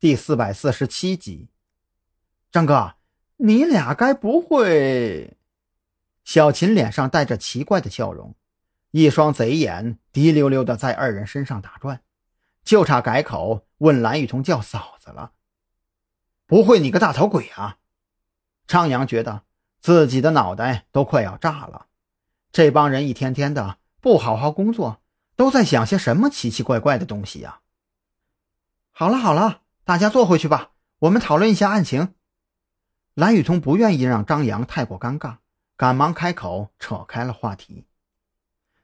第四百四十七集，张哥，你俩该不会？小秦脸上带着奇怪的笑容，一双贼眼滴溜溜的在二人身上打转，就差改口问蓝雨桐叫嫂子了。不会你个大头鬼啊！张扬觉得自己的脑袋都快要炸了，这帮人一天天的不好好工作，都在想些什么奇奇怪怪的东西呀？好了好了。大家坐回去吧，我们讨论一下案情。蓝雨桐不愿意让张扬太过尴尬，赶忙开口扯开了话题。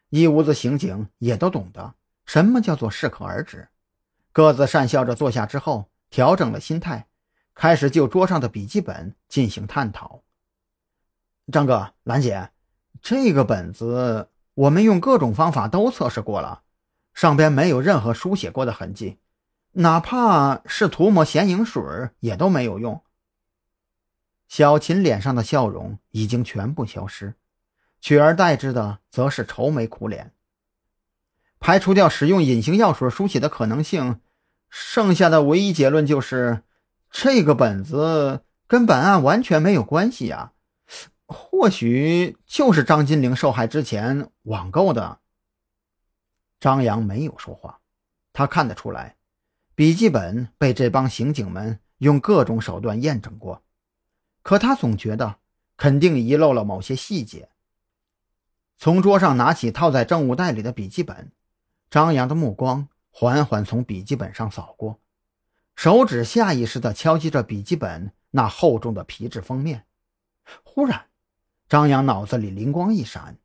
一屋子刑警也都懂得什么叫做适可而止，各自讪笑着坐下之后，调整了心态，开始就桌上的笔记本进行探讨。张哥、兰姐，这个本子我们用各种方法都测试过了，上边没有任何书写过的痕迹。哪怕是涂抹显影水也都没有用。小琴脸上的笑容已经全部消失，取而代之的则是愁眉苦脸。排除掉使用隐形药水书写的可能性，剩下的唯一结论就是，这个本子跟本案完全没有关系呀。或许就是张金玲受害之前网购的。张扬没有说话，他看得出来。笔记本被这帮刑警们用各种手段验证过，可他总觉得肯定遗漏了某些细节。从桌上拿起套在证物袋里的笔记本，张扬的目光缓缓从笔记本上扫过，手指下意识地敲击着笔记本那厚重的皮质封面。忽然，张扬脑子里灵光一闪，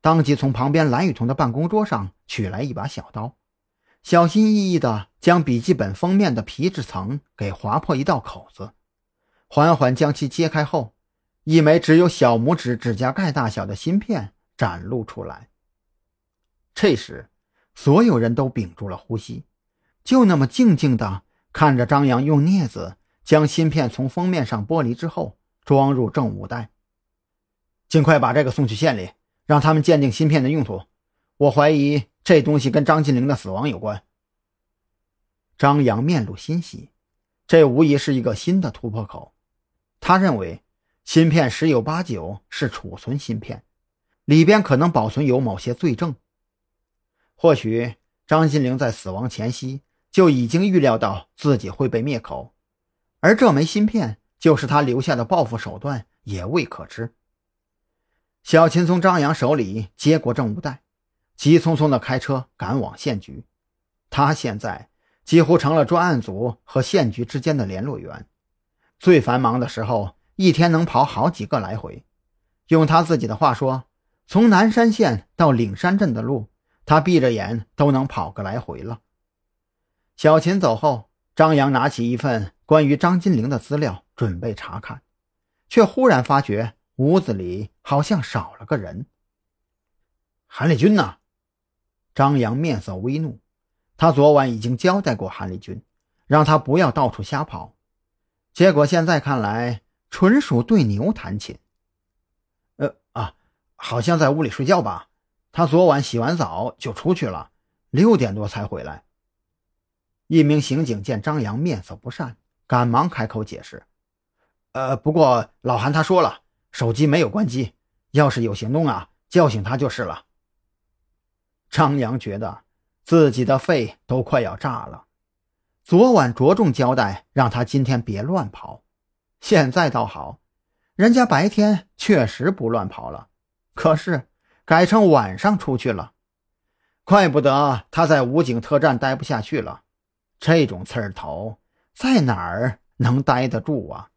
当即从旁边蓝雨桐的办公桌上取来一把小刀。小心翼翼地将笔记本封面的皮质层给划破一道口子，缓缓将其揭开后，一枚只有小拇指指甲盖大小的芯片展露出来。这时，所有人都屏住了呼吸，就那么静静地看着张扬用镊子将芯片从封面上剥离之后装入证物袋。尽快把这个送去县里，让他们鉴定芯片的用途。我怀疑。这东西跟张金玲的死亡有关。张扬面露欣喜，这无疑是一个新的突破口。他认为，芯片十有八九是储存芯片，里边可能保存有某些罪证。或许张金玲在死亡前夕就已经预料到自己会被灭口，而这枚芯片就是他留下的报复手段，也未可知。小琴从张扬手里接过证物袋。急匆匆地开车赶往县局，他现在几乎成了专案组和县局之间的联络员。最繁忙的时候，一天能跑好几个来回。用他自己的话说，从南山县到岭山镇的路，他闭着眼都能跑个来回了。小琴走后，张扬拿起一份关于张金玲的资料，准备查看，却忽然发觉屋子里好像少了个人。韩立军呢？张扬面色微怒，他昨晚已经交代过韩立军，让他不要到处瞎跑。结果现在看来，纯属对牛弹琴。呃啊，好像在屋里睡觉吧？他昨晚洗完澡就出去了，六点多才回来。一名刑警见张扬面色不善，赶忙开口解释：“呃，不过老韩他说了，手机没有关机，要是有行动啊，叫醒他就是了。”张扬觉得自己的肺都快要炸了。昨晚着重交代，让他今天别乱跑。现在倒好，人家白天确实不乱跑了，可是改成晚上出去了。怪不得他在武警特站待不下去了。这种刺儿头在哪儿能待得住啊？